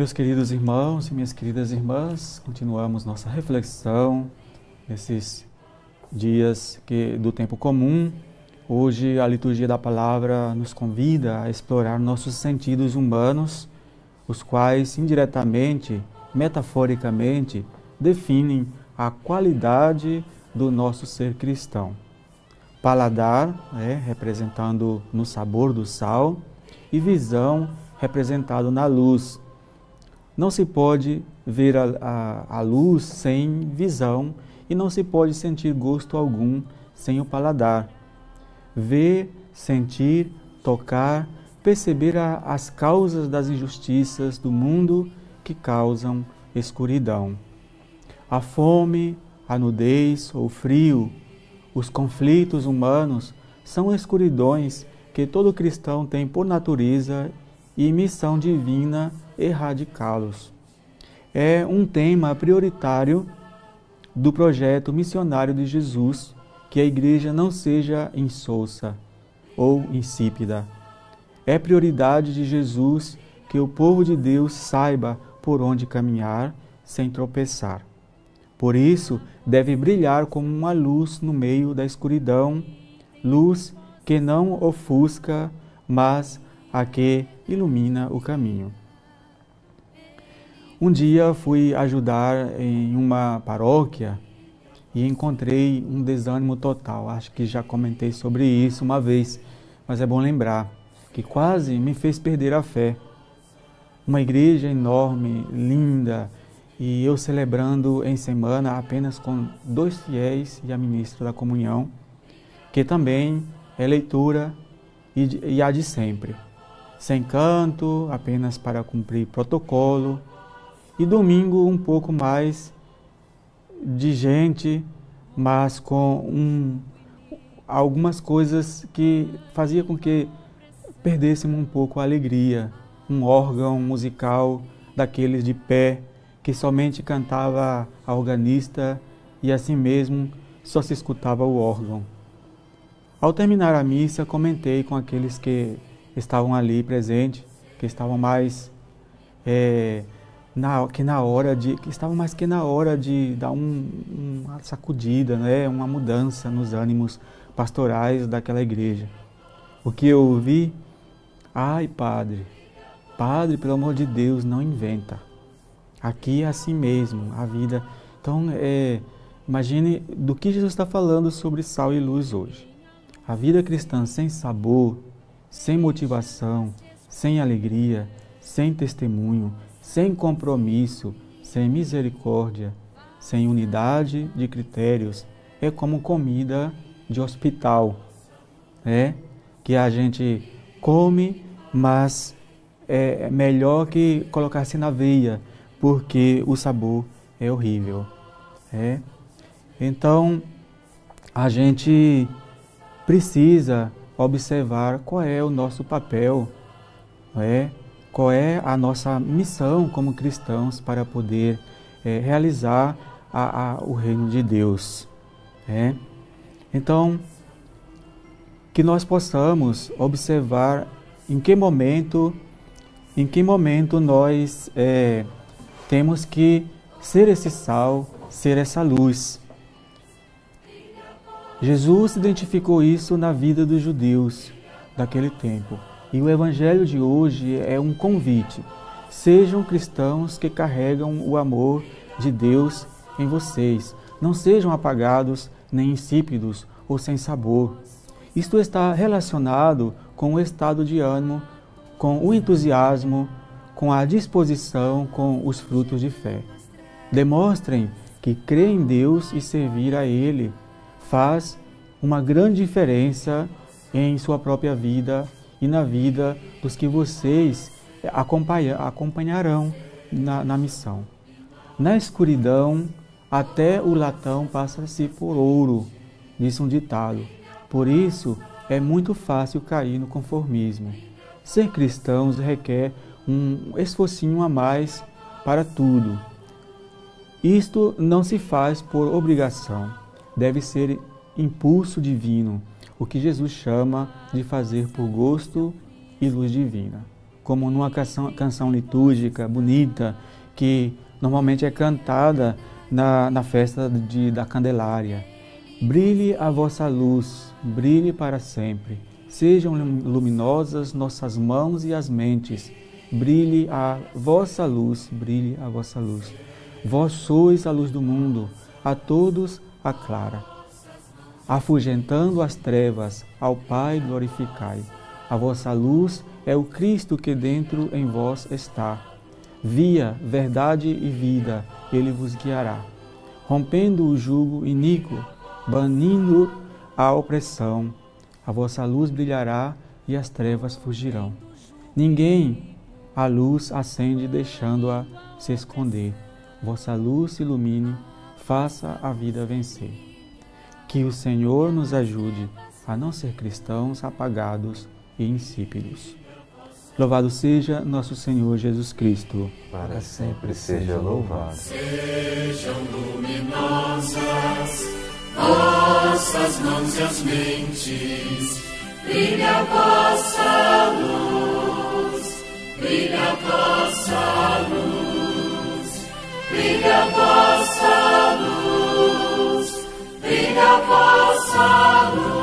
Meus queridos irmãos e minhas queridas irmãs, continuamos nossa reflexão nesses dias que, do tempo comum. Hoje a liturgia da palavra nos convida a explorar nossos sentidos humanos, os quais indiretamente, metaforicamente, definem a qualidade do nosso ser cristão. Paladar, é, representando no sabor do sal, e visão, representado na luz. Não se pode ver a, a, a luz sem visão e não se pode sentir gosto algum sem o paladar. Ver, sentir, tocar, perceber a, as causas das injustiças do mundo que causam escuridão. A fome, a nudez, o frio, os conflitos humanos são escuridões que todo cristão tem por natureza e missão divina erradicá-los. É um tema prioritário do projeto missionário de Jesus que a igreja não seja insossa ou insípida. É prioridade de Jesus que o povo de Deus saiba por onde caminhar sem tropeçar. Por isso, deve brilhar como uma luz no meio da escuridão, luz que não ofusca, mas a que ilumina o caminho. Um dia fui ajudar em uma paróquia e encontrei um desânimo total. Acho que já comentei sobre isso uma vez, mas é bom lembrar que quase me fez perder a fé. Uma igreja enorme, linda, e eu celebrando em semana apenas com dois fiéis e a ministra da comunhão, que também é leitura e a de sempre, sem canto, apenas para cumprir protocolo, e domingo um pouco mais de gente, mas com um, algumas coisas que fazia com que perdêssemos um pouco a alegria, um órgão musical daqueles de pé que somente cantava a organista e assim mesmo só se escutava o órgão. Ao terminar a missa, comentei com aqueles que estavam ali presentes, que estavam mais é, na, que na hora de que estavam mais que na hora de dar um, uma sacudida, né, uma mudança nos ânimos pastorais daquela igreja. O que eu ouvi? Ai, padre, padre, pelo amor de Deus, não inventa. Aqui é assim mesmo, a vida. Então, é, imagine do que Jesus está falando sobre sal e luz hoje. A vida cristã sem sabor, sem motivação, sem alegria, sem testemunho, sem compromisso, sem misericórdia, sem unidade de critérios, é como comida de hospital, né? Que a gente come, mas é melhor que colocar-se na veia, porque o sabor é horrível. É? Então, a gente precisa observar qual é o nosso papel, é? qual é a nossa missão como cristãos para poder é, realizar a, a, o reino de Deus. É? Então, que nós possamos observar em que momento, em que momento nós é, temos que ser esse sal, ser essa luz. Jesus identificou isso na vida dos judeus daquele tempo. E o evangelho de hoje é um convite. Sejam cristãos que carregam o amor de Deus em vocês. Não sejam apagados, nem insípidos ou sem sabor. Isto está relacionado com o estado de ânimo, com o entusiasmo, com a disposição com os frutos de fé. Demonstrem que crer em Deus e servir a Ele faz uma grande diferença em sua própria vida e na vida dos que vocês acompanharão na, na missão. Na escuridão, até o latão passa-se por ouro, diz um ditado. Por isso, é muito fácil cair no conformismo. Ser cristãos requer um esforcinho a mais para tudo. Isto não se faz por obrigação, deve ser impulso divino, o que Jesus chama de fazer por gosto e luz divina. como numa canção, canção litúrgica bonita que normalmente é cantada na, na festa de, da Candelária. Brilhe a vossa luz, brilhe para sempre. Sejam luminosas nossas mãos e as mentes. Brilhe a vossa luz, brilhe a vossa luz. Vós sois a luz do mundo, a todos aclara. Afugentando as trevas, ao Pai glorificai. A vossa luz é o Cristo que dentro em vós está. Via, verdade e vida, ele vos guiará. Rompendo o jugo iníquo, banindo a opressão, a vossa luz brilhará e as trevas fugirão. Ninguém a luz acende deixando-a se esconder. Vossa luz ilumine, faça a vida vencer. Que o Senhor nos ajude a não ser cristãos apagados e insípidos. Louvado seja nosso Senhor Jesus Cristo. Para sempre seja louvado. Sejam luminosas vossas mãos e as mentes, brilha a vossa luz, brilha a vossa luz, brilha a vossa luz, vossa luz.